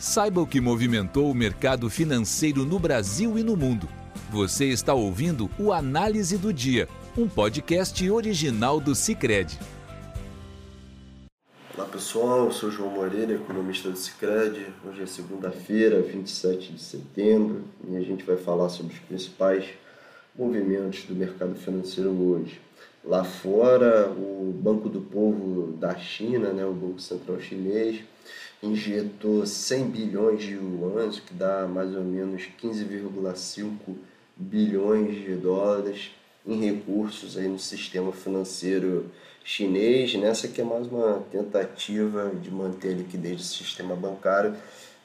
Saiba o que movimentou o mercado financeiro no Brasil e no mundo. Você está ouvindo o Análise do Dia, um podcast original do Cicred. Olá pessoal, eu sou João Moreira, economista do Cicred. Hoje é segunda-feira, 27 de setembro, e a gente vai falar sobre os principais movimentos do mercado financeiro hoje. Lá fora, o Banco do Povo da China, né, o Banco Central Chinês, injetou 100 bilhões de yuans, que dá mais ou menos 15,5 bilhões de dólares em recursos aí no sistema financeiro chinês, nessa que é mais uma tentativa de manter a liquidez do sistema bancário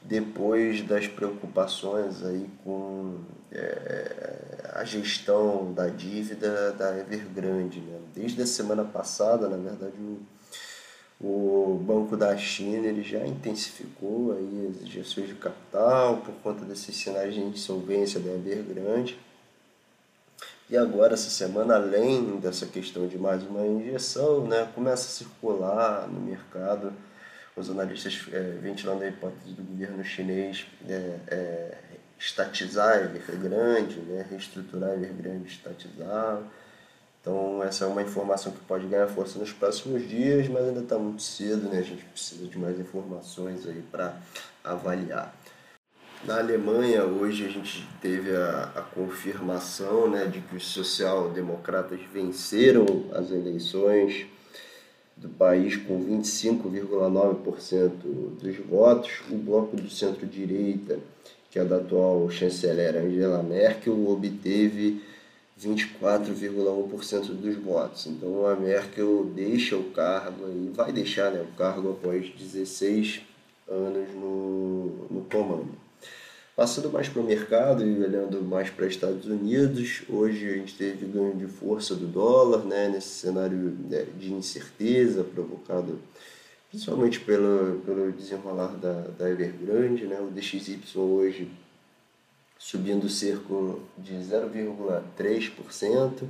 depois das preocupações aí com é, a gestão da dívida da Evergrande. Né? Desde a semana passada, na verdade, o o Banco da China ele já intensificou aí as injeções de capital por conta desses sinais de insolvência da Evergrande. E agora, essa semana, além dessa questão de mais uma injeção, né, começa a circular no mercado os analistas é, ventilando a hipótese do governo chinês é, é, estatizar a Evergrande, né, reestruturar a Evergrande, estatizar então, essa é uma informação que pode ganhar força nos próximos dias, mas ainda está muito cedo, né? A gente precisa de mais informações aí para avaliar. Na Alemanha, hoje a gente teve a, a confirmação né, de que os social-democratas venceram as eleições do país com 25,9% dos votos. O bloco do centro-direita, que é da atual chanceler Angela Merkel, obteve 24,1% dos votos. Então a Merkel deixa o cargo e vai deixar né, o cargo após 16 anos no, no comando. Passando mais para o mercado e olhando mais para Estados Unidos, hoje a gente teve ganho de força do dólar, né, nesse cenário né, de incerteza provocado principalmente pelo, pelo desenrolar da, da Evergrande. Né, o DXY hoje subindo cerca de 0,3%.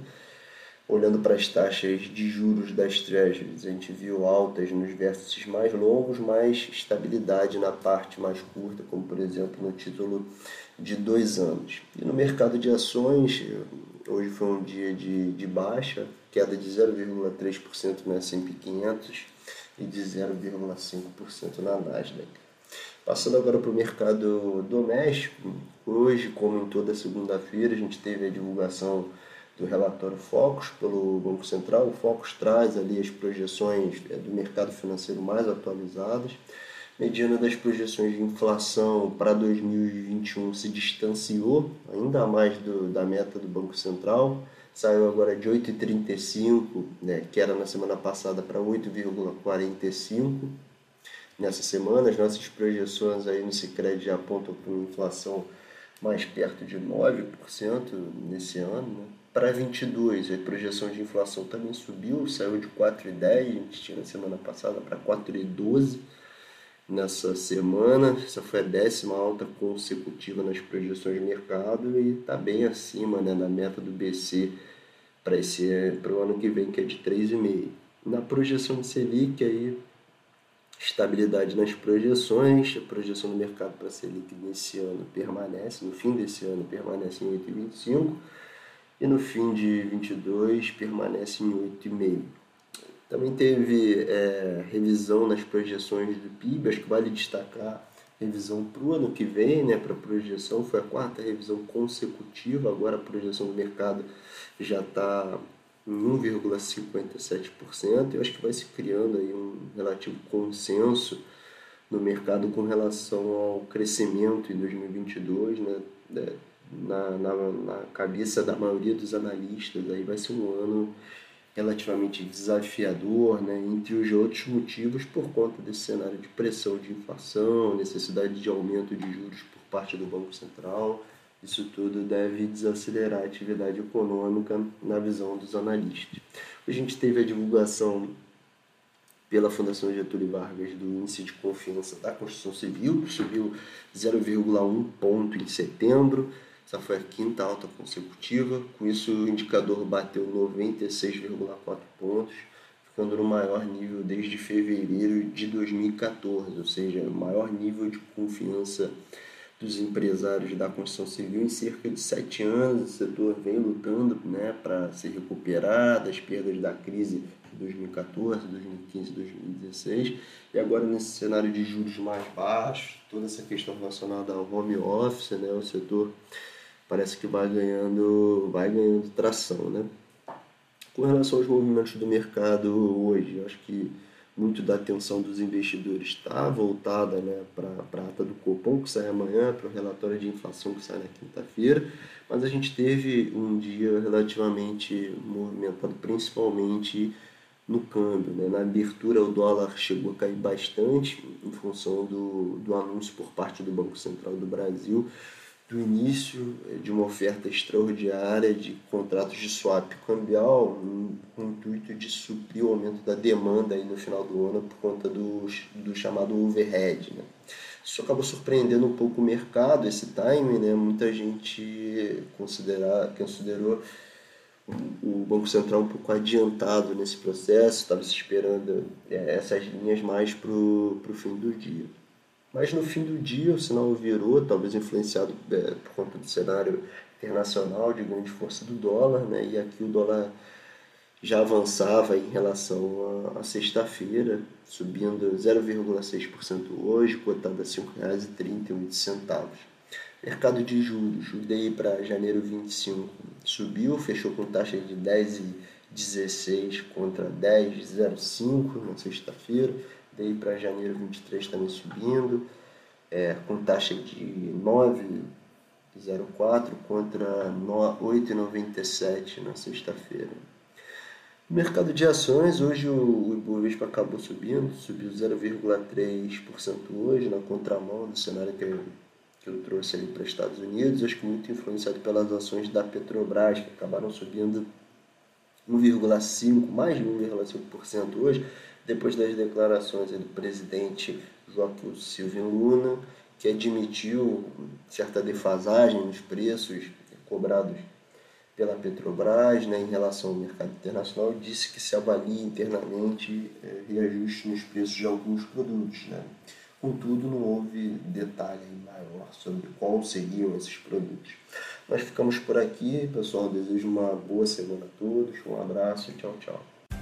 Olhando para as taxas de juros das treasuries, a gente viu altas nos vértices mais longos, mas estabilidade na parte mais curta, como por exemplo no título de dois anos. E no mercado de ações, hoje foi um dia de, de baixa, queda de 0,3% no S&P 500 e de 0,5% na Nasdaq. Passando agora para o mercado doméstico, hoje, como em toda segunda-feira, a gente teve a divulgação do relatório Focus pelo Banco Central. O Focus traz ali as projeções é, do mercado financeiro mais atualizadas. Mediana das projeções de inflação para 2021 se distanciou ainda mais do, da meta do Banco Central. Saiu agora de 8,35, né, que era na semana passada, para 8,45 nessa semana. As nossas projeções aí no Cicred já apontam para uma inflação mais perto de 9% nesse ano. Né? Para 22, a projeção de inflação também subiu, saiu de 4,10, a gente tinha na semana passada para 4,12 nessa semana. Essa foi a décima alta consecutiva nas projeções de mercado e está bem acima né, da meta do BC para o ano que vem, que é de 3,5. Na projeção de Selic, aí estabilidade nas projeções, a projeção do mercado para a Selic nesse ano permanece, no fim desse ano permanece em 8,25 e no fim de 22 permanece em 8,5. Também teve é, revisão nas projeções do PIB, acho que vale destacar revisão para o ano que vem, né, para a projeção, foi a quarta revisão consecutiva, agora a projeção do mercado já está 1,57%. Eu acho que vai se criando aí um relativo consenso no mercado com relação ao crescimento em 2022, né? Na, na, na cabeça da maioria dos analistas, aí vai ser um ano relativamente desafiador, né, entre os outros motivos, por conta desse cenário de pressão de inflação, necessidade de aumento de juros por parte do Banco Central, isso tudo deve desacelerar a atividade econômica na visão dos analistas. A gente teve a divulgação pela Fundação Getúlio Vargas do índice de confiança da construção civil, que subiu 0,1 ponto em setembro. Essa foi a quinta alta consecutiva. Com isso, o indicador bateu 96,4 pontos, ficando no maior nível desde fevereiro de 2014, ou seja, o maior nível de confiança dos empresários da construção civil em cerca de sete anos. O setor vem lutando né, para se recuperar das perdas da crise de 2014, 2015, 2016 e agora nesse cenário de juros mais baixos, toda essa questão relacionada ao home office, né, o setor parece que vai ganhando, vai ganhando tração, né? Com relação aos movimentos do mercado hoje, acho que muito da atenção dos investidores está voltada né, para a ata do Copom, que sai amanhã, para o relatório de inflação que sai na quinta-feira, mas a gente teve um dia relativamente movimentado, principalmente no câmbio. Né? Na abertura, o dólar chegou a cair bastante em função do, do anúncio por parte do Banco Central do Brasil do início eh, de uma oferta extraordinária de contratos de swap cambial com o intuito de suprir o aumento da demanda aí no final do ano por conta do, do chamado overhead. Né? Isso acabou surpreendendo um pouco o mercado, esse timing, né? muita gente considera, considerou o Banco Central um pouco adiantado nesse processo, estava se esperando é, essas linhas mais para o fim do dia. Mas no fim do dia o sinal virou, talvez influenciado é, por conta do cenário internacional de grande força do dólar, né? e aqui o dólar já avançava em relação à sexta-feira, subindo 0,6% hoje, cotado a R$ 5,38. Mercado de juros, o para janeiro 25 subiu, fechou com taxa de 10,16 contra 10,05 na sexta-feira Daí para janeiro 23 também subindo, é, com taxa de 9,04 contra 8,97 na sexta-feira. Mercado de ações, hoje o Ibovespa acabou subindo, subiu 0,3% hoje, na contramão do cenário que eu, que eu trouxe ali para os Estados Unidos, acho que muito influenciado pelas ações da Petrobras, que acabaram subindo 1,5%, mais de 1,5% hoje, depois das declarações do presidente Joaquim Silvio Luna, que admitiu certa defasagem nos preços cobrados pela Petrobras né, em relação ao mercado internacional, disse que se avalia internamente é, reajuste nos preços de alguns produtos. Né? Contudo, não houve detalhe maior sobre quais seriam esses produtos. Nós ficamos por aqui, pessoal. Desejo uma boa semana a todos. Um abraço. Tchau, tchau.